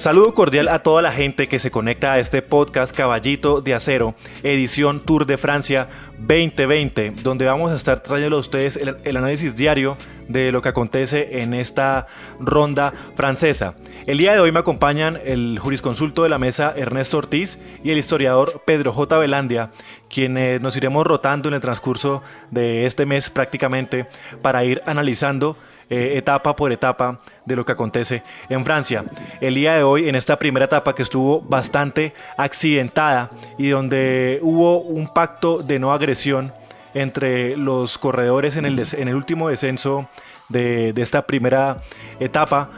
Saludo cordial a toda la gente que se conecta a este podcast Caballito de Acero, edición Tour de Francia 2020, donde vamos a estar trayendo a ustedes el, análisis diario de lo que acontece en esta ronda francesa. El día de hoy me acompañan el jurisconsulto de la mesa Ernesto Ortiz y el historiador Pedro J. Velandia, quienes nos iremos rotando en el transcurso de este mes prácticamente para ir analizando eh, etapa por etapa de lo que acontece en Francia. El día de hoy, en esta primera etapa que estuvo bastante accidentada y donde hubo un pacto de no agresión entre los corredores en el, el último descenso de, esta primera etapa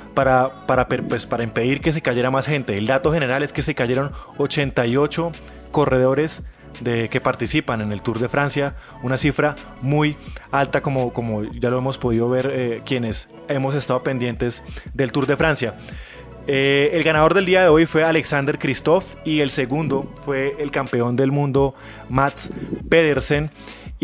pues, para impedir que se cayera más gente. El dato general es que se cayeron 88 corredores de que participan en el Tour de Francia, una cifra muy alta como, como ya lo hemos podido ver eh, quienes hemos estado pendientes del Tour de Francia. Eh, el ganador del día de hoy fue Alexander Christoph y el segundo fue el campeón del mundo Mats Pedersen.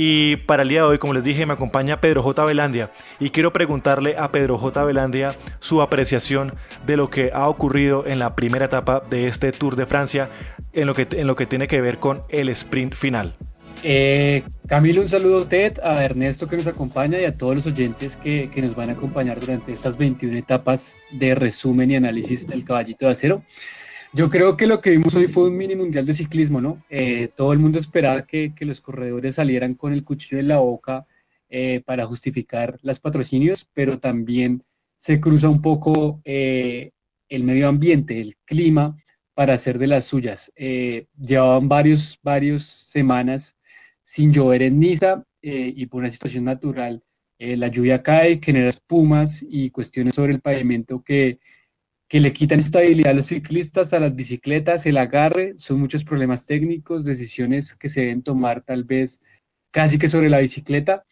Y para el día de hoy, como les dije, me acompaña Pedro J. Velandia y quiero preguntarle a Pedro J. Velandia su apreciación de lo que ha ocurrido en la primera etapa de este Tour de Francia en lo que, en lo que tiene que ver con el sprint final. Eh, Camilo, un saludo a usted, a Ernesto que nos acompaña y a todos los oyentes que, que, nos van a acompañar durante estas 21 etapas de resumen y análisis del caballito de acero. Yo creo que lo que vimos hoy fue un mini mundial de ciclismo, ¿no? Eh, todo el mundo esperaba que, los corredores salieran con el cuchillo en la boca eh, para justificar los patrocinios, pero también se cruza un poco eh, el medio ambiente, el clima, para hacer de las suyas. llevaban varios, varios semanas sin llover en Niza y por una situación natural la lluvia cae, genera espumas y cuestiones sobre el pavimento que que le quitan estabilidad a los ciclistas, a las bicicletas, el agarre, son muchos problemas técnicos, decisiones que se deben tomar tal vez casi que sobre la bicicleta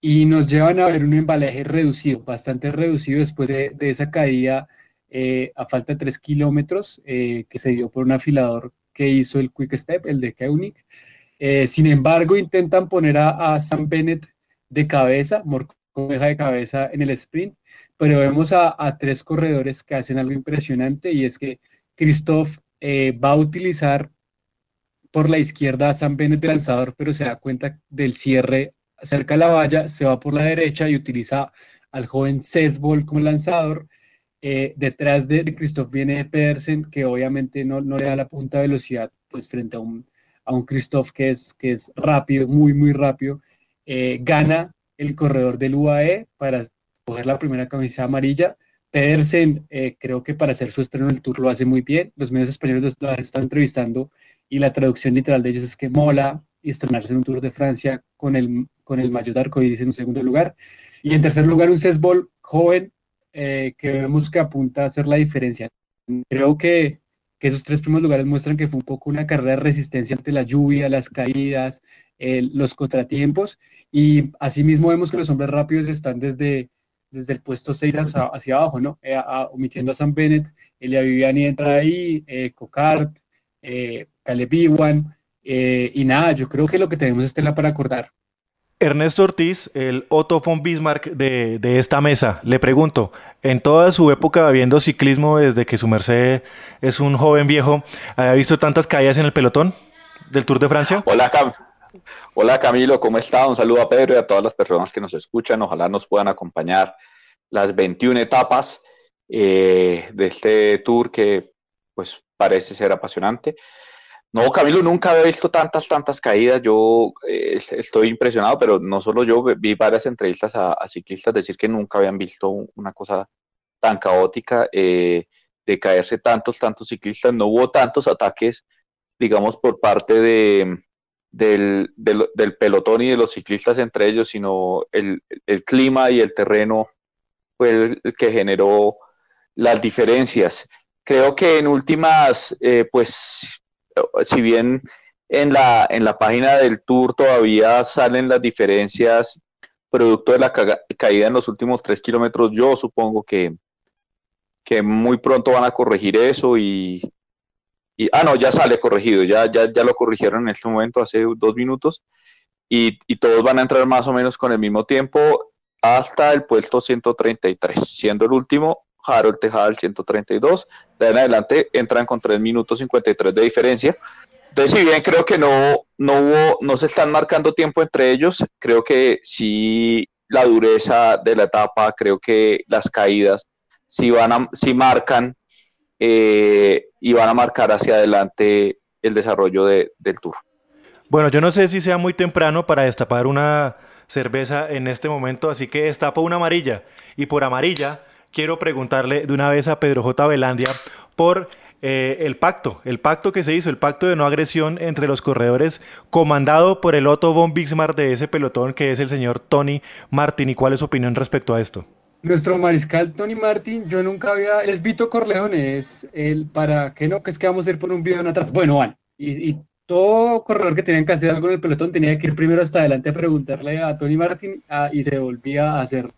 y nos llevan a ver un embalaje reducido, bastante reducido después de, esa caída eh, a falta de 3 kilómetros eh, que se dio por un afilador que hizo el Quick Step, el de Koenig. Eh, sin embargo, intentan poner a, a Sam Bennett de cabeza, Morcomeja de cabeza en el sprint, pero vemos a, tres corredores que hacen algo impresionante y es que Christoph eh, va a utilizar por la izquierda a San Bennett de lanzador, pero se da cuenta del cierre cerca de la valla, se va por la derecha y utiliza al joven Sesbol como lanzador. Eh, detrás de, Christoph viene Pedersen, que obviamente no, le da la punta de velocidad pues frente a un, a un Christoph que es, que es rápido, muy, muy rápido. Eh, gana el corredor del UAE para coger la primera camisa amarilla. Pedersen, eh, creo que para hacer su estreno en el Tour lo hace muy bien. Los medios españoles lo han estado entrevistando y la traducción literal de ellos es que mola estrenarse en un Tour de Francia con el, con el mayor arcoíris en un segundo lugar. Y en tercer lugar, un Cesbol joven eh, que vemos que apunta a hacer la diferencia. Creo que, que, esos tres primeros lugares muestran que fue un poco una carrera de resistencia ante la lluvia, las caídas, los contratiempos. Y asimismo vemos que los hombres rápidos están desde desde el puesto 6 hacia, abajo, ¿no? Eh, omitiendo a Sam Bennett, Elia Viviani entra ahí, eh, Cocart, eh, Caleb Iwan, eh, y nada, yo creo que lo que tenemos es tela para acordar. Ernesto Ortiz, el Otto von Bismarck de, de, esta mesa, le pregunto, en toda su época viendo ciclismo desde que su merced es un joven viejo, ¿ha visto tantas caídas en el pelotón del Tour de Francia? Hola, Cam. Hola Camilo, ¿cómo está? Un saludo a Pedro y a todas las personas que nos escuchan. Ojalá nos puedan acompañar las 21 etapas eh, de este tour que pues parece ser apasionante. No, Camilo, nunca había visto tantas, tantas caídas. Yo eh, estoy impresionado, pero no solo yo, vi varias entrevistas a, ciclistas decir que nunca habían visto una cosa tan caótica eh, de caerse tantos, tantos ciclistas. No hubo tantos ataques, digamos, por parte de, del, del, pelotón y de los ciclistas entre ellos, sino el, el clima y el terreno fue el, que generó las diferencias. Creo que en últimas, eh, pues, si bien en la, en la página del tour todavía salen las diferencias producto de la caída en los últimos tres kilómetros, yo supongo que, que muy pronto van a corregir eso y, ah, no, ya sale corregido, ya, ya, ya lo corrigieron en este momento, hace dos minutos, y, todos van a entrar más o menos con el mismo tiempo hasta el puesto 133, siendo el último Harold Tejada el 132, de en adelante entran con 3 minutos 53 de diferencia. Entonces, si bien creo que no, no hubo, no se están marcando tiempo entre ellos, creo que sí la dureza de la etapa, creo que las caídas sí van a, sí marcan eh, y van a marcar hacia adelante el desarrollo del tour. Bueno, yo no sé si sea muy temprano para destapar una cerveza en este momento, así que destapo una amarilla. Y por amarilla quiero preguntarle de una vez a Pedro J. Velandia por eh, el pacto, el pacto que se hizo, el pacto de no agresión entre los corredores, comandado por el Otto von Bismarck de ese pelotón que es el señor Tony Martin. ¿Y cuál es su opinión respecto a esto? Nuestro mariscal Tony Martin, yo nunca había, es Vito Corleone, es el para que no, que es que vamos a ir por un video en atrás. Bueno, van, y, todo corredor que tenía que hacer algo en el pelotón tenía que ir primero hasta adelante a preguntarle a Tony Martin ah, y se volvía a hacer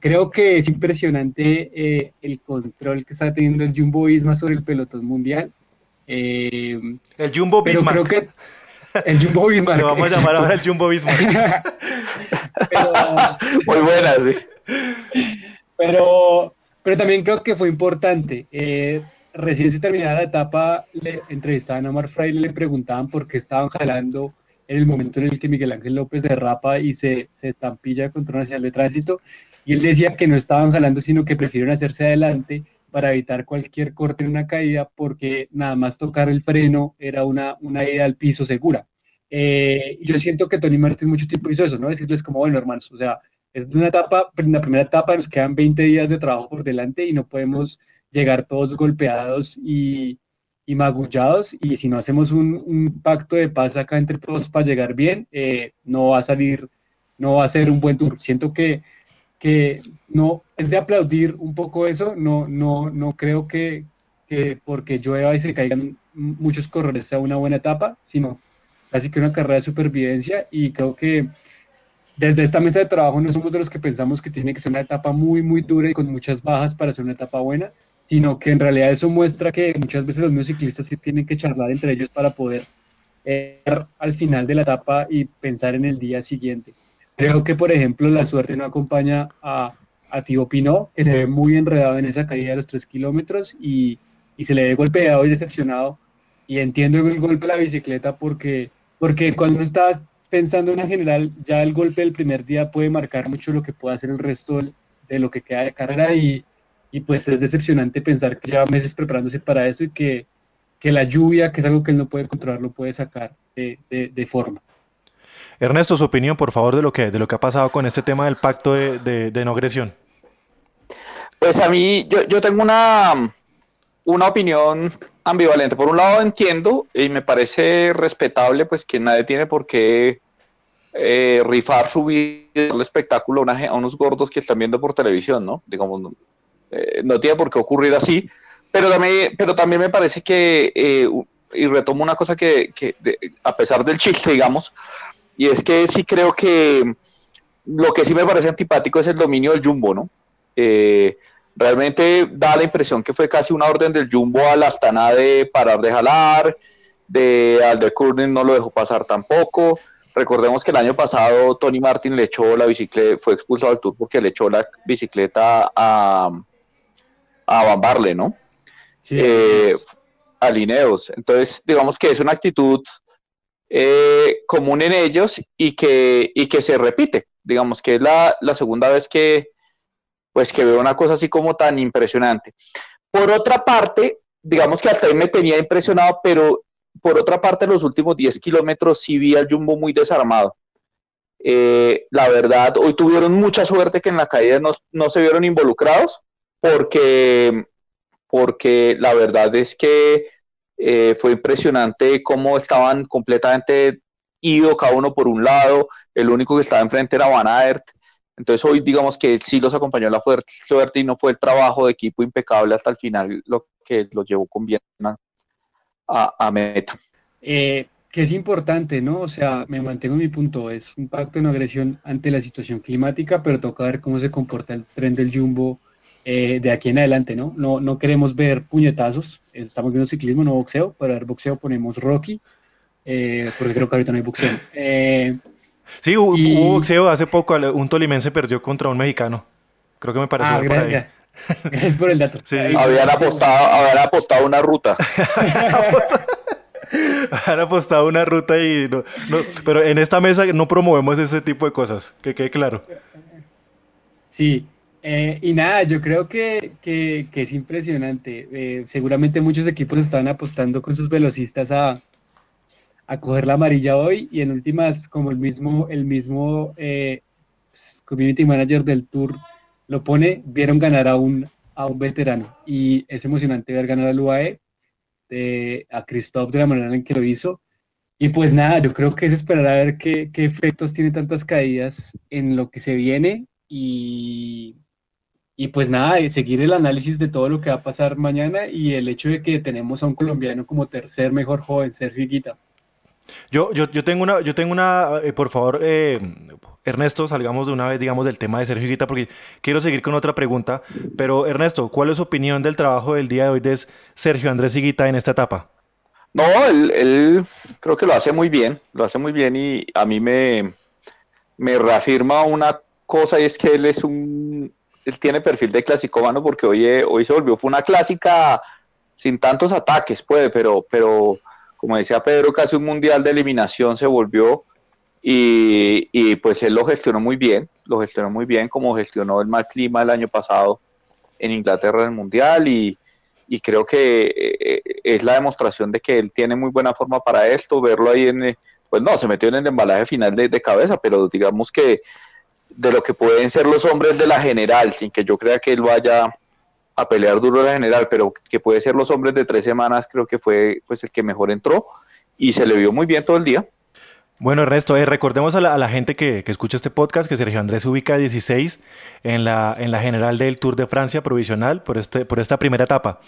Creo que es impresionante eh, el control que está teniendo el Jumbo Visma sobre el pelotón mundial. Eh, el Jumbo Visma. Creo que el Jumbo Visma. Lo vamos a llamar ahora el Jumbo Visma. Muy buena, sí. Pero, pero también creo que fue importante. Eh, recién se terminaba la etapa, le entrevistaban a Omar Fraile, le preguntaban por qué estaban jalando en el momento en el que Miguel Ángel López derrapa y se, se estampilla contra una señal de tránsito. Y él decía que no estaban jalando, sino que prefirieron hacerse adelante para evitar cualquier corte en una caída, porque nada más tocar el freno era una, una ida al piso segura. Eh, yo siento que Tony Martínez mucho tiempo hizo eso, ¿no? Decirles como, bueno, hermanos, o sea, es una etapa, la primera etapa nos quedan 20 días de trabajo por delante y no podemos llegar todos golpeados y, y magullados. Y si no hacemos un, pacto de paz acá entre todos para llegar bien, eh, no va a salir, no va a ser un buen tour. Siento que que no es de aplaudir un poco eso, no, no, no creo que, que porque llueva y se caigan muchos corredores sea una buena etapa, sino casi que una carrera de supervivencia. Y creo que desde esta mesa de trabajo no somos de los que pensamos que tiene que ser una etapa muy, muy dura y con muchas bajas para ser una etapa buena, sino que en realidad eso muestra que muchas veces los medios ciclistas sí tienen que charlar entre ellos para poder ir al final de la etapa y pensar en el día siguiente. Creo que, por ejemplo, la suerte no acompaña a, a Thibaut Pinot, que se ve muy enredado en esa caída de los tres kilómetros y, y, se le ve golpeado y decepcionado. Y entiendo el golpe a la bicicleta porque, porque cuando uno está pensando en la general, ya el golpe del primer día puede marcar mucho lo que puede hacer el resto de lo que queda de carrera y, y pues es decepcionante pensar que lleva meses preparándose para eso y que, que la lluvia, que es algo que él no puede controlar, lo puede sacar de, de, de forma. Ernesto, su opinión, por favor, de lo que, de lo que ha pasado con este tema del pacto de, de, no agresión. Pues a mí, yo, yo tengo una, una opinión ambivalente. Por un lado entiendo y me parece respetable, pues que nadie tiene por qué eh, rifar su vida, el espectáculo a, unos gordos que están viendo por televisión, ¿no? Digamos, no, eh, no tiene por qué ocurrir así. Pero también, pero también me parece que, eh, y retomo una cosa que, a pesar del chiste, digamos, y es que sí creo que lo que sí me parece antipático es el dominio del Jumbo, ¿no? Eh, realmente da la impresión que fue casi una orden del Jumbo a la Astana de parar de jalar, de al no lo dejó pasar tampoco. Recordemos que el año pasado Tony Martin le echó la bicicleta, fue expulsado del Tour porque le echó la bicicleta a, a Bambarle, ¿no? Sí, eh, a Lineos. Entonces, digamos que es una actitud eh, común en ellos y que, y que se repite. Digamos que es la, segunda vez que, pues, que veo una cosa así como tan impresionante. Por otra parte, digamos que hasta ahí me tenía impresionado, pero por otra parte, los últimos 10 kilómetros sí vi al Jumbo muy desarmado. Eh, la verdad, hoy tuvieron mucha suerte que en la caída no, no, se vieron involucrados, porque, porque la verdad es que eh, fue impresionante cómo estaban completamente ido cada uno por un lado, el único que estaba enfrente era Van Aert, entonces hoy digamos que sí los acompañó la suerte y no fue el trabajo de equipo impecable hasta el final lo que los llevó con bien a, meta. Eh, que es importante, ¿no? O sea, me mantengo en mi punto, es un pacto de no agresión ante la situación climática, pero toca ver cómo se comporta el tren del Jumbo eh, de aquí en adelante, ¿no? ¿no? No queremos ver puñetazos, estamos viendo ciclismo, no boxeo, para ver boxeo ponemos Rocky, eh, porque creo que ahorita no hay boxeo. Eh, sí, hubo, boxeo hace poco, un tolimense perdió contra un mexicano, creo que me pareció ah, por ahí. Gracias por el dato. habían, apostado, habían apostado una ruta. Han apostado una ruta y no, pero en esta mesa no promovemos ese tipo de cosas, que quede claro. Sí, eh, y nada, yo creo que, que, es impresionante. Eh, seguramente muchos equipos estaban apostando con sus velocistas a, a coger la amarilla hoy y en últimas, como el mismo, el mismo eh, community manager del tour lo pone, vieron ganar a un, a un veterano y es emocionante ver ganar al UAE, a Christoph de la manera en que lo hizo. Y pues nada, yo creo que es esperar a ver qué, qué efectos tiene tantas caídas en lo que se viene y, y pues nada, seguir el análisis de todo lo que va a pasar mañana y el hecho de que tenemos a un colombiano como tercer mejor joven, Sergio Higuita. Yo, yo, yo tengo una, yo tengo una, eh, por favor, eh, Ernesto, salgamos de una vez, digamos, del tema de Sergio Higuita, porque quiero seguir con otra pregunta. Pero, Ernesto, ¿cuál es su opinión del trabajo del día de hoy de Sergio Andrés Higuita en esta etapa? No, él, él creo que lo hace muy bien, lo hace muy bien y a mí me, me reafirma una cosa y es que él es un, él tiene perfil de clasicómano porque hoy, eh, hoy se volvió, fue una clásica sin tantos ataques, puede, pero, pero como decía Pedro, casi un mundial de eliminación se volvió y, pues él lo gestionó muy bien, lo gestionó muy bien como gestionó el mal clima el año pasado en Inglaterra en el mundial y, y creo que eh, es la demostración de que él tiene muy buena forma para esto, verlo ahí en, pues no, se metió en el embalaje final de, de cabeza, pero digamos que de lo que pueden ser los hombres de la general, sin que yo crea que él vaya a pelear duro la general, pero que puede ser los hombres de tres semanas, creo que fue pues el que mejor entró y se le vio muy bien todo el día. Bueno, Ernesto, eh, recordemos a la, gente que, escucha este podcast que Sergio Andrés ubica 16 en la, en la general del Tour de Francia provisional por, este, por esta primera etapa.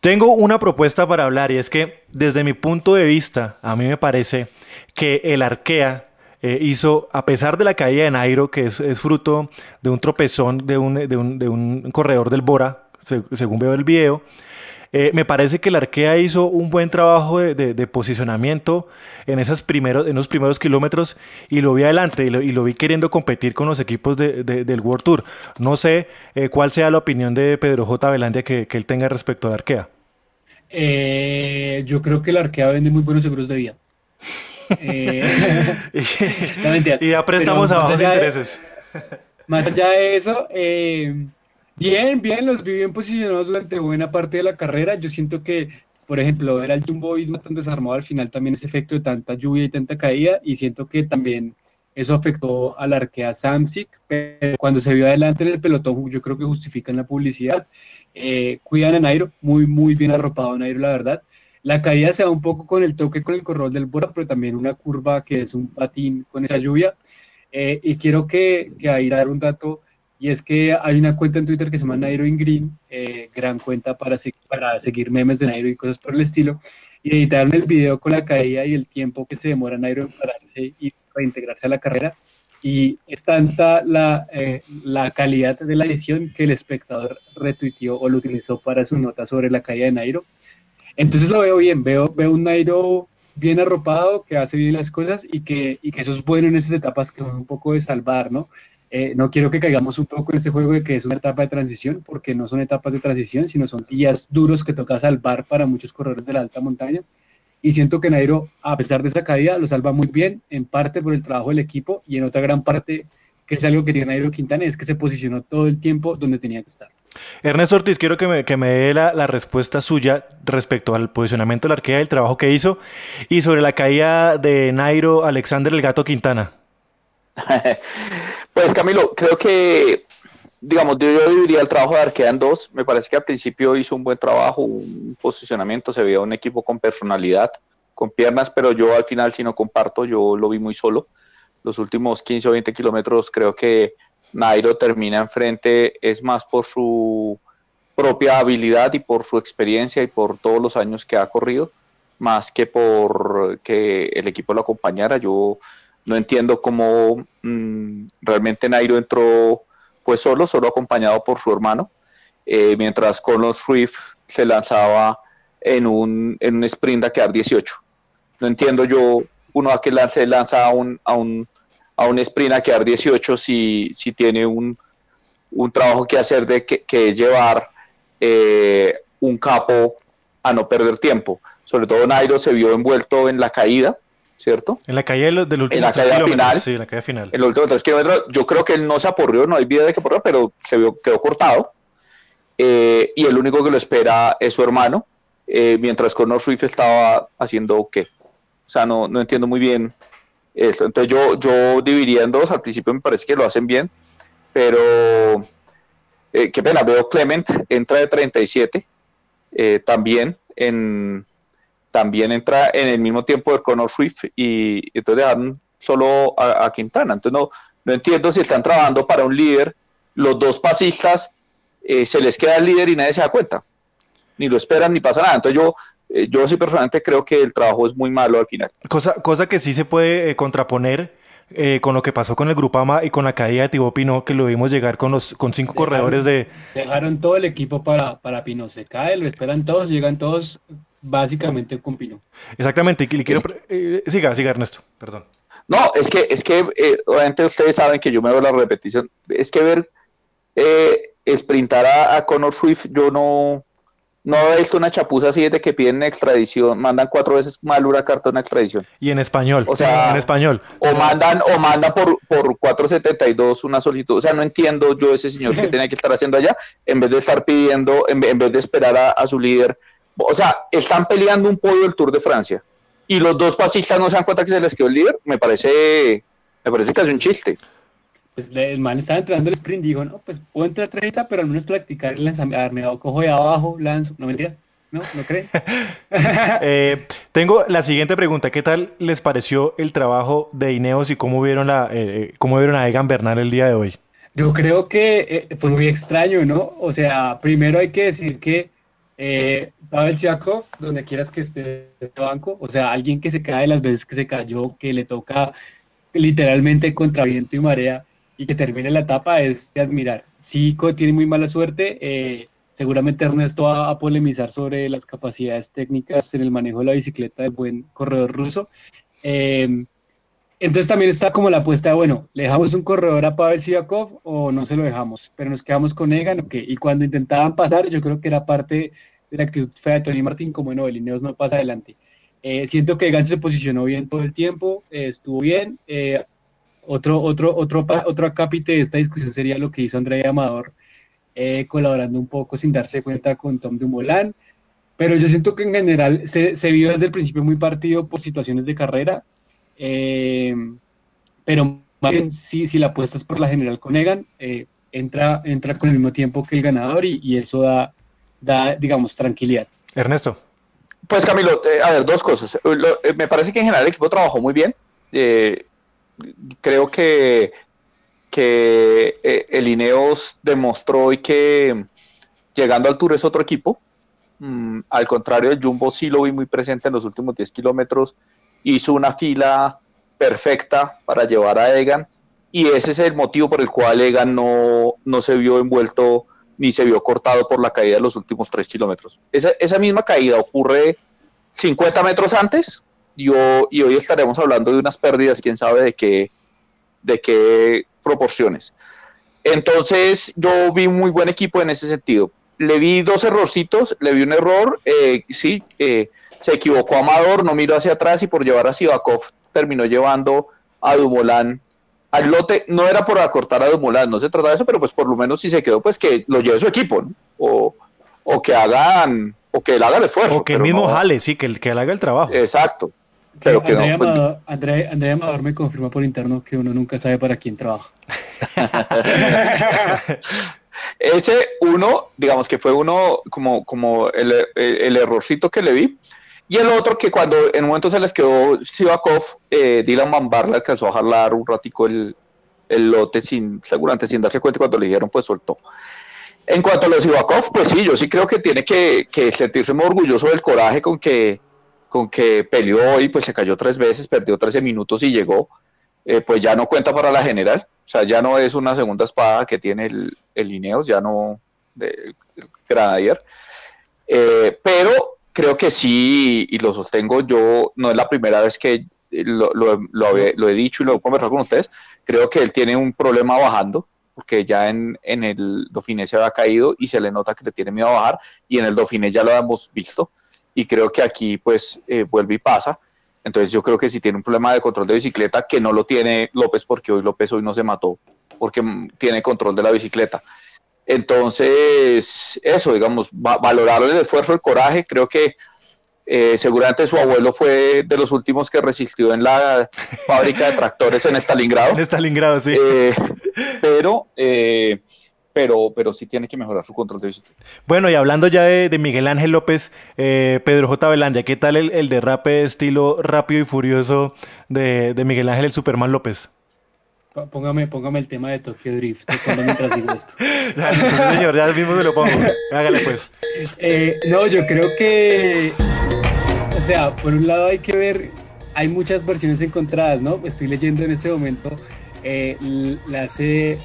Tengo una propuesta para hablar y es que desde mi punto de vista, a mí me parece que el Arkea eh, hizo, a pesar de la caída de Nairo, que es, fruto de un tropezón de un, de un, de un corredor del Bora, según veo el video, eh, me parece que el Arkea hizo un buen trabajo de, posicionamiento en, esas primeros, en los primeros kilómetros y lo vi adelante y lo, vi queriendo competir con los equipos de, del World Tour. No sé eh, cuál sea la opinión de Pedro J. Velandia que, él tenga respecto al Arkea. yo creo que el Arkea vende muy buenos seguros de vida. Eh, y, ya prestamos a bajos intereses. más allá de eso, eh, bien, bien, los vi bien posicionados durante buena parte de la carrera. Yo siento que, por ejemplo, era el Jumbo Visma tan desarmado al final también ese efecto de tanta lluvia y tanta caída, y siento que también eso afectó al arquea Samsic, pero cuando se vio adelante en el pelotón, yo creo que justifican la publicidad. Eh, cuidan a Nairo, muy, muy bien arropado Nairo, la verdad. La caída se da un poco con el toque con el corrol del Bora, pero también una curva que es un patín con esa lluvia. Eh, y quiero que, que, ahí dar un dato, y es que hay una cuenta en Twitter que se llama Nairo in Green, eh, gran cuenta para, para seguir memes de Nairo y cosas por el estilo, y editaron el video con la caída y el tiempo que se demora Nairo en pararse y reintegrarse a la carrera. Y es tanta la, eh, la calidad de la edición que el espectador retuiteó o lo utilizó para su nota sobre la caída de Nairo. Entonces lo veo bien, veo, un Nairo bien arropado, que hace bien las cosas y que, y que eso es bueno en esas etapas que son un poco de salvar, ¿no? Eh, no quiero que caigamos un poco en este juego de que es una etapa de transición, porque no son etapas de transición, sino son días duros que toca salvar para muchos corredores de la alta montaña. Y siento que Nairo, a pesar de esa caída, lo salva muy bien, en parte por el trabajo del equipo y en otra gran parte, que es algo que tiene Nairo Quintana, es que se posicionó todo el tiempo donde tenía que estar. Ernesto Ortiz, quiero que me, dé la, respuesta suya respecto al posicionamiento de la arquea, el trabajo que hizo, y sobre la caída de Nairo Alexander el Gato Quintana. pues Camilo, creo que, digamos, yo, dividiría el trabajo de arquea en dos. Me parece que al principio hizo un buen trabajo, un posicionamiento, se veía un equipo con personalidad, con piernas, pero yo al final, si no comparto, yo lo vi muy solo. Los últimos 15 o 20 kilómetros creo que Nairo termina enfrente es más por su propia habilidad y por su experiencia y por todos los años que ha corrido, más que por que el equipo lo acompañara. Yo no entiendo cómo mm, realmente Nairo entró pues solo, solo acompañado por su hermano, eh, mientras Conor Swift se lanzaba en un, en un sprint a quedar 18. No entiendo yo uno a que se lanza a un a un sprint a quedar 18 si, si tiene un, un trabajo que hacer de que, que llevar eh, un capo a no perder tiempo. Sobre todo Nairo se vio envuelto en la caída, ¿cierto? En la caída del, último en la caída final. Sí, en la caída final. En los últimos tres kilómetros, yo creo que él no se aporrió, no hay vida de que aporrió, pero se vio, quedó cortado. Eh, y el único que lo espera es su hermano, eh, mientras Conor Swift estaba haciendo qué. O sea, no, no entiendo muy bien Entonces yo, yo dividiría en dos, al principio me parece que lo hacen bien, pero eh, qué pena, veo Clement entra de 37 eh, también en también entra en el mismo tiempo de Conor Swift y, entonces dejan solo a, Quintana. Entonces no, no entiendo si están trabajando para un líder, los dos pasistas eh, se les queda el líder y nadie se da cuenta, ni lo esperan ni pasa nada. Entonces yo yo sí personalmente creo que el trabajo es muy malo al final. Cosa, cosa que sí se puede contraponer eh, con lo que pasó con el Grupama y con la caída de Thibaut Pinot, que lo vimos llegar con los con cinco corredores de... Dejaron todo el equipo para, para Pinot, se cae, lo esperan todos, llegan todos básicamente con Pinot. Exactamente, y quiero... Eh, siga, siga Ernesto, perdón. No, es que, es que eh, obviamente ustedes saben que yo me veo la repetición, es que ver eh, sprintar a, a Conor Swift, yo no, no he visto una chapuza así desde que piden extradición, mandan cuatro veces mal una carta de extradición. Y en español, o sea, en español. O mandan, o manda por, por 472 una solicitud. O sea, no entiendo yo ese señor que tiene que estar haciendo allá, en vez de estar pidiendo, en, vez de esperar a, su líder. O sea, están peleando un podio del Tour de Francia. Y los dos pasistas no se dan cuenta que se les quedó el líder, me parece, me parece que es un chiste. Pues el man estaba entrando el sprint y dijo, no, pues puedo entrar 30, pero al menos practicar el lanzamiento, cojo de abajo, lanzo, no mentira. ¿No? ¿No creen? eh, tengo la siguiente pregunta. ¿Qué tal les pareció el trabajo de Ineos y cómo vieron, la, eh, eh, cómo vieron a Egan Bernal el día de hoy? Yo creo que eh, fue muy extraño, ¿no? O sea, primero hay que decir que eh, Pavel Chakov, donde quieras que esté este banco, o sea, alguien que se cae las veces que se cayó, que le toca literalmente contra viento y marea, y que termine la etapa es de admirar. Sí, tiene muy mala suerte. Eh, seguramente Ernesto va a polemizar sobre las capacidades técnicas en el manejo de la bicicleta del buen corredor ruso. Em, entonces también está como la apuesta de, bueno, ¿le dejamos un corredor a Pavel Sivakov o no se lo dejamos? Pero nos quedamos con Egan, ok. Y cuando intentaban pasar, yo creo que era parte de la actitud fea de Tony Martín, como no, el Ineos no pasa adelante. Eh, siento que Egan se posicionó bien todo el tiempo, eh, estuvo bien, otro, otro, otro, otro acápite de esta discusión sería lo que hizo Andrea Amador, eh, colaborando un poco sin darse cuenta con Tom Dumoulin. Pero yo siento que en general se, se vio desde el principio muy partido por situaciones de carrera. Eh, pero más bien, si, si la apuesta es por la general con Egan, eh, entra, entra con el mismo tiempo que el ganador y, eso da, da, digamos, tranquilidad. Ernesto. Pues Camilo, a ver, dos cosas. me parece que en general el equipo trabajó muy bien. Eh, creo que, que eh, el Ineos demostró hoy que llegando al Tour es otro equipo. Mm, al contrario, el Jumbo sí lo vi muy presente en los últimos 10 kilómetros. Hizo una fila perfecta para llevar a Egan. Y ese es el motivo por el cual Egan no, no se vio envuelto ni se vio cortado por la caída de los últimos 3 kilómetros. Esa, esa misma caída ocurre 50 metros antes y, hoy estaremos hablando de unas pérdidas, quién sabe de qué, de qué proporciones. Entonces yo vi muy buen equipo en ese sentido. Le vi dos errorcitos, le vi un error, eh, sí, eh, se equivocó Amador, no miró hacia atrás y por llevar a Sivakov terminó llevando a Dumoulin al lote. No era por acortar a Dumoulin, no se trata de eso, pero pues por lo menos si se quedó, pues que lo lleve su equipo, o, o que hagan, o que él haga el esfuerzo. O que el mismo jale, sí, que, el, que él haga el trabajo. Exacto. Pero que Andrea, Amador, Andrea, Amador me confirma por interno que uno nunca sabe para quién trabaja. Ese uno, digamos que fue uno como, como el, el, errorcito que le vi. Y el otro que cuando en un momento se les quedó Sivakov, eh, Dylan Van le alcanzó a jalar un ratico el, el, lote sin, seguramente sin darse cuenta cuando le dijeron pues soltó. En cuanto a los Sivakov, pues sí, yo sí creo que tiene que, que sentirse muy orgulloso del coraje con que con que peleó y pues se cayó tres veces, perdió 13 minutos y llegó, eh, pues ya no cuenta para la general, o sea, ya no es una segunda espada que tiene el, el Ineos, ya no de, el Granadier, eh, pero creo que sí, y lo sostengo yo, no es la primera vez que lo, lo, lo, he, dicho y lo he conversado con ustedes, creo que él tiene un problema bajando, porque ya en, en el Dauphiné se había caído y se le nota que le tiene miedo a bajar, y en el Dauphiné ya lo hemos visto, y creo que aquí pues eh, vuelve y pasa. Entonces yo creo que si tiene un problema de control de bicicleta, que no lo tiene López, porque hoy López hoy no se mató, porque tiene control de la bicicleta. Entonces, eso, digamos, valorar el esfuerzo, el coraje, creo que eh, seguramente su abuelo fue de los últimos que resistió en la fábrica de tractores en Stalingrado. En Stalingrado, sí. Eh, pero, eh, pero, pero sí tiene que mejorar su control de bicicleta. Bueno, y hablando ya de, Miguel Ángel López, Pedro J. Belandia, ¿qué tal el, derrape estilo rápido y furioso de, Miguel Ángel el Superman López? Póngame, póngame el tema de Tokyo Drift mientras digo esto. ya, señor, ya mismo se lo pongo. Hágale pues. no, yo creo que o sea, por un lado hay que ver, hay muchas versiones encontradas, ¿no? Estoy leyendo en este momento, eh, la hace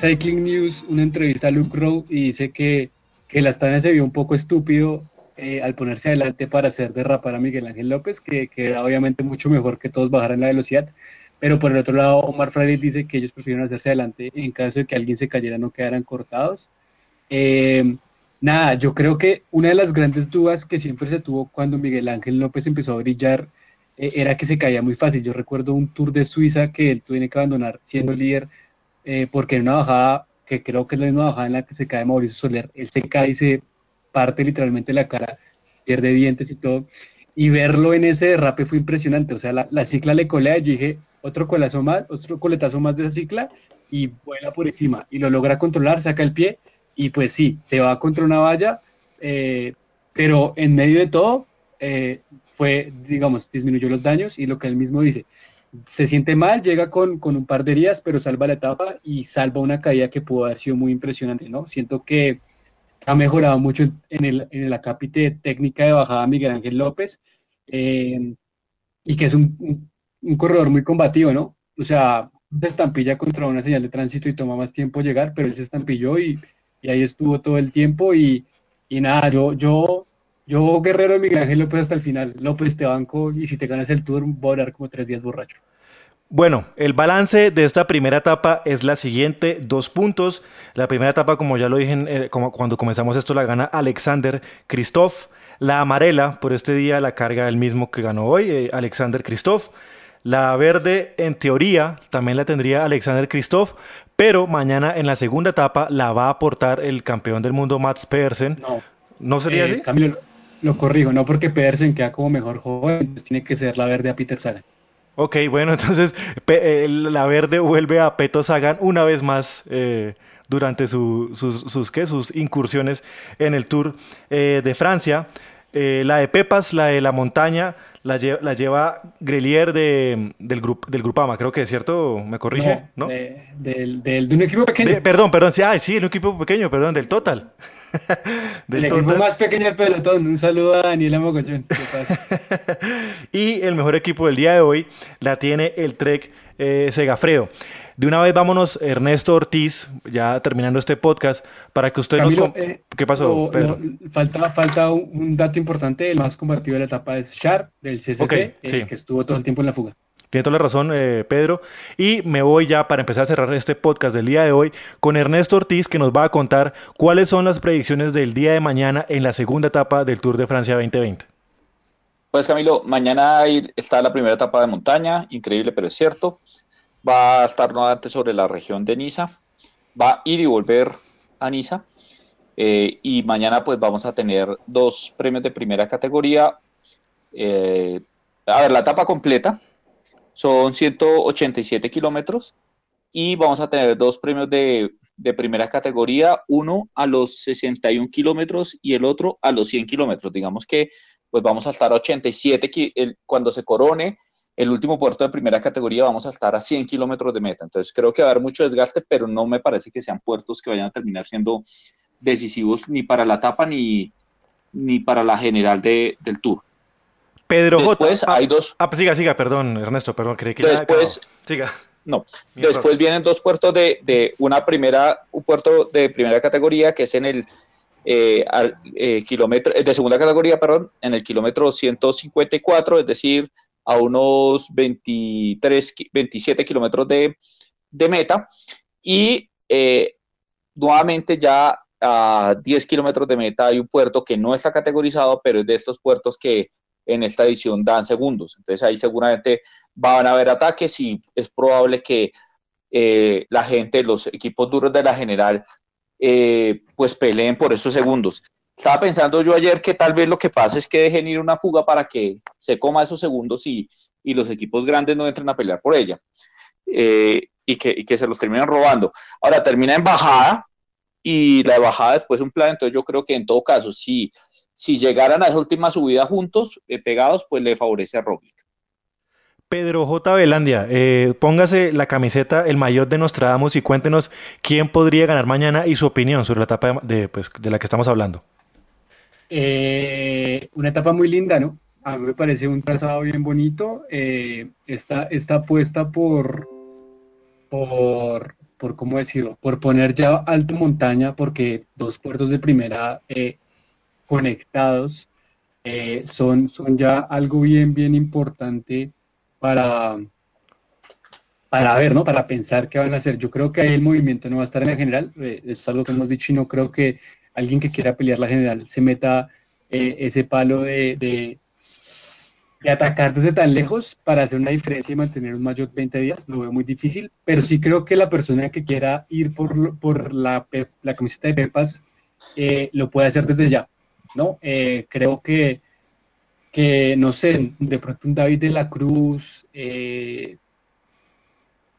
Cycling News una entrevista a Luke Rowe y dice que, que la Astana se vio un poco estúpido eh, al ponerse adelante para hacer derrapar a Miguel Ángel López, que, que, era obviamente mucho mejor que todos bajaran la velocidad. Pero por el otro lado, Omar Friday dice que ellos prefieren hacerse adelante en caso de que alguien se cayera, no quedaran cortados. Eh, Nada, yo creo que una de las grandes dudas que siempre se tuvo cuando Miguel Ángel López empezó a brillar eh, era que se caía muy fácil. Yo recuerdo un tour de Suiza que él tuvo que abandonar siendo líder eh, porque en una bajada, que creo que es la misma bajada en la que se cae Mauricio Soler, él se cae y se parte literalmente la cara, pierde dientes y todo. Y verlo en ese derrape fue impresionante. O sea, la, la cicla le colea. Yo dije, otro colazo más, otro coletazo más de esa cicla y vuela por encima. Y lo logra controlar, saca el pie y pues sí, se va contra una valla, eh, pero en medio de todo eh, fue, digamos, disminuyó los daños y lo que él mismo dice, se siente mal, llega con, un par de heridas, pero salva la etapa y salva una caída que pudo haber sido muy impresionante, ¿no? Siento que ha mejorado mucho en el, en la acápite técnica de bajada Miguel Ángel López eh, y que es un, un, corredor muy combativo, ¿no? O sea, se estampilla contra una señal de tránsito y toma más tiempo llegar, pero él se estampilló y y ahí estuvo todo el tiempo y, y nada, yo, yo, yo guerrero de Miguel Ángel López hasta el final, López te banco y si te ganas el tour voy a durar como tres días borracho. Bueno, el balance de esta primera etapa es la siguiente, dos puntos. La primera etapa, como ya lo dije eh, como cuando comenzamos esto, la gana Alexander Christoph. La amarela, por este día, la carga el mismo que ganó hoy, eh, Alexander Christoph. La verde, en teoría, también la tendría Alexander Christoph, pero mañana en la segunda etapa la va a aportar el campeón del mundo Mats Pedersen. No. ¿No sería eh, así? Camilo, lo corrijo, no porque Pedersen queda como mejor joven, pues tiene que ser la verde a Peter Sagan. Ok, bueno, entonces la verde vuelve a Peto Sagan una vez más eh, durante sus, sus, ¿qué? sus incursiones en el Tour eh, de Francia. la de Pepas, la de la montaña, la, lleva, la lleva Grelier de, del, grupo del Grupama, creo que es cierto, me corrige, ¿no? De, del, un equipo pequeño. perdón, perdón, sí, ay, sí, un equipo pequeño, perdón, del Total. del el equipo más pequeño del pelotón. Un saludo a Daniela Mogollón. y el mejor equipo del día de hoy la tiene el Trek eh, Segafredo. De una vez vámonos, Ernesto Ortiz, ya terminando este podcast, para que usted nos... Eh, ¿Qué pasó, Pedro? falta, falta un, dato importante, el más combativo de la etapa es Char, del CCC, eh, que estuvo todo el tiempo en la fuga. Tiene toda la razón, eh, Pedro. Y me voy ya para empezar a cerrar este podcast del día de hoy con Ernesto Ortiz, que nos va a contar cuáles son las predicciones del día de mañana en la segunda etapa del Tour de Francia 2020. Pues Camilo, mañana está la primera etapa de montaña, increíble pero es cierto va a estar nuevamente sobre la región de Niza, va a ir y volver a Niza. Eh, y mañana pues vamos a tener dos premios de primera categoría. Eh, a ver, la etapa completa son 187 kilómetros y vamos a tener dos premios de, primera categoría, uno a los 61 kilómetros y el otro a los 100 kilómetros. Digamos que pues vamos a estar a 87 cuando se corone el último puerto de primera categoría vamos a estar a 100 kilómetros de meta. Entonces creo que va a haber mucho desgaste, pero no me parece que sean puertos que vayan a terminar siendo decisivos ni para la etapa ni, ni para la general de, del Tour. Pedro después J. hay dos. Ah, pues siga, siga, perdón, Ernesto, perdón, creí que después, Siga. No, después vienen dos puertos de, de, una primera, un puerto de primera categoría que es en el eh, eh kilómetro, de segunda categoría, perdón, en el kilómetro 154, es decir, a unos 23, 27 kilómetros de, meta. Y eh, nuevamente ya a 10 kilómetros de meta hay un puerto que no está categorizado, pero es de estos puertos que en esta edición dan segundos. Entonces ahí seguramente van a haber ataques y es probable que eh, la gente, los equipos duros de la general, eh, pues peleen por esos segundos. Estaba pensando yo ayer que tal vez lo que pasa es que dejen ir una fuga para que se coma esos segundos y, y los equipos grandes no entren a pelear por ella. Eh, y, que, y que se los terminan robando. Ahora termina en bajada, y la bajada después un plan, entonces yo creo que en todo caso, si, si llegaran a esa última subida juntos, eh, pegados, pues le favorece a Roglic. Pedro J. Belandia, eh, póngase la camiseta, el mayor de Nostradamus y cuéntenos quién podría ganar mañana y su opinión sobre la etapa de, pues, de la que estamos hablando. Eh, una etapa muy linda, ¿no? A mí me parece un trazado bien bonito. está, está apuesta por, por por cómo decirlo, por poner ya alta montaña, porque dos puertos de primera eh, conectados eh, son, son ya algo bien, bien importante para, para ver, ¿no? Para pensar qué van a hacer. Yo creo que ahí el movimiento no va a estar en la general, eh, es algo que hemos dicho y no creo que alguien que quiera pelear la general se meta ese palo de de atacar desde tan lejos para hacer una diferencia y mantener un mayor 20 días, lo veo muy difícil, pero sí creo que la persona que quiera ir por, por la, la camiseta de Pepas eh, lo puede hacer desde ya, ¿no? Eh, creo que, que, no sé, de pronto un David de la Cruz, eh,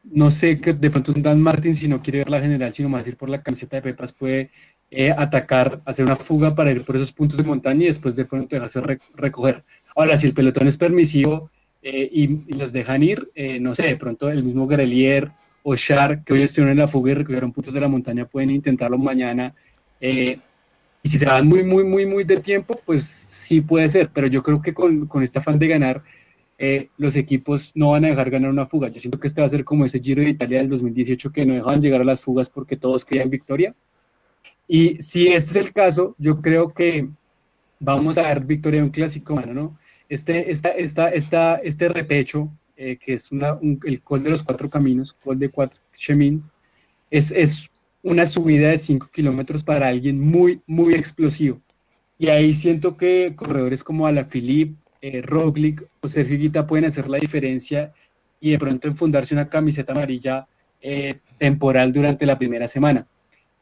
no sé, que de pronto un Dan Martin, si no quiere ver la general, sino más ir por la camiseta de Pepas, puede atacar, hacer una fuga para ir por esos puntos de montaña y después de pronto dejarse recoger. Ahora, si el pelotón es permisivo eh, y, los dejan ir, eh, no sé, de pronto el mismo Grelier o Char, que hoy estuvieron en la fuga y recogieron puntos de la montaña, pueden intentarlo mañana. Eh, y si se van muy, muy, muy, muy de tiempo, pues sí puede ser, pero yo creo que con, con este afán de ganar, los equipos no van a dejar ganar una fuga. Yo siento que este va a ser como ese Giro de Italia del 2018 que no dejaban llegar a las fugas porque todos querían victoria. Y si este es el caso, yo creo que vamos a ver victoria de un clásico, bueno, ¿no? Este, esta, esta, esta, este repecho, eh, que es una, el col de los cuatro caminos, col de cuatro chemins, es, es una subida de cinco kilómetros para alguien muy, muy explosivo. Y ahí siento que corredores como Alaphilippe, eh, Roglic o Sergio Guita pueden hacer la diferencia y de pronto enfundarse una camiseta amarilla eh, temporal durante la primera semana.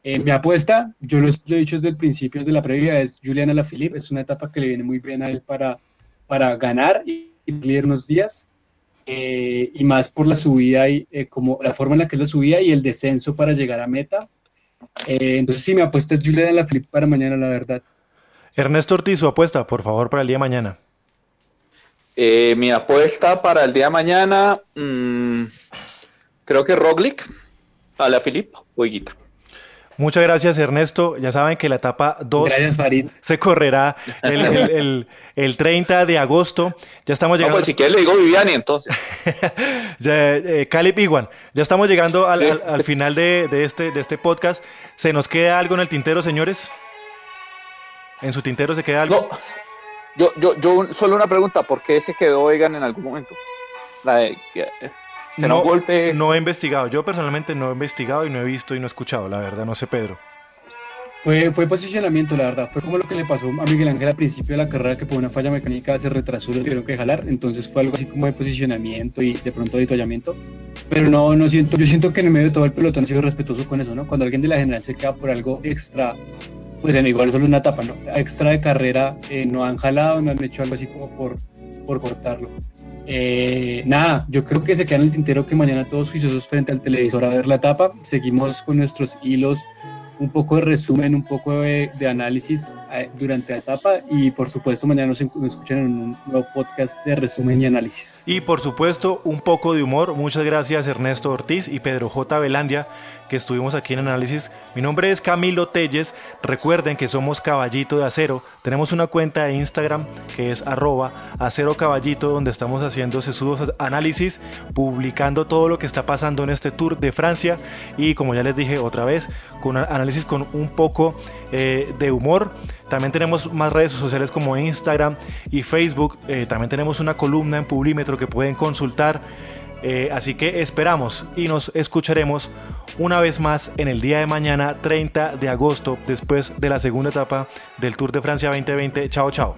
Eh, mi apuesta, yo lo, he dicho desde el principio, desde la previa, es Juliana Alaphilippe. Es una etapa que le viene muy bien a él para, para ganar y, y unos días. Eh, y más por la subida y eh, como la forma en la que es la subida y el descenso para llegar a meta. entonces sí, mi apuesta es Juliana Alaphilippe para mañana, la verdad. Ernesto Ortiz, su apuesta, por favor, para el día de mañana. mi apuesta para el día de mañana, mm, creo que Roglic, Alaphilippe o Higuita. Muchas gracias, Ernesto. Ya saben que la etapa 2 se correrá el, el, 30 de agosto. Ya estamos llegando. No, pues si quieres le digo Viviani entonces. eh, Calip Iguan. Ya estamos llegando al, al, final de, de, este, de este podcast. ¿Se nos queda algo en el tintero, señores? ¿En su tintero se queda algo? No. Yo, yo, yo, solo una pregunta. ¿Por qué se quedó Egan en algún momento? La de, no, golpe... no he investigado. Yo personalmente no he investigado y no he visto y no he escuchado, la verdad, no sé, Pedro. Fue, fue posicionamiento, la verdad. Fue como lo que le pasó a Miguel Ángel al principio de la carrera, que por una falla mecánica se retrasó y lo tuvieron que jalar. Entonces fue algo así como de posicionamiento y de pronto de toallamiento. Pero no, no siento, yo siento que en el medio de todo el pelotón ha sido respetuoso con eso, ¿no? Cuando alguien de la general se queda por algo extra, pues en igual solo una etapa, ¿no? Extra de carrera, eh, no han jalado, no han hecho algo así como por, por cortarlo. Eh, nada, yo creo que se queda en el tintero que mañana todos juiciosos frente al televisor a ver la etapa. Seguimos con nuestros hilos un poco de resumen, un poco de, análisis eh, durante la etapa y por supuesto mañana nos, escuchan en un nuevo podcast de resumen y análisis. Y por supuesto un poco de humor. Muchas gracias Ernesto Ortiz y Pedro J. Velandia que estuvimos aquí en análisis. Mi nombre es Camilo Telles. Recuerden que somos Caballito de Acero. Tenemos una cuenta de Instagram que es arroba acero caballito donde estamos haciendo sesudos análisis, publicando todo lo que está pasando en este tour de Francia y como ya les dije otra vez, con con un poco eh, de humor. También tenemos más redes sociales como Instagram y Facebook. Eh, también tenemos una columna en Publímetro que pueden consultar. Eh, así que esperamos y nos escucharemos una vez más en el día de mañana, 30 de agosto, después de la segunda etapa del Tour de Francia 2020. Chao, chao.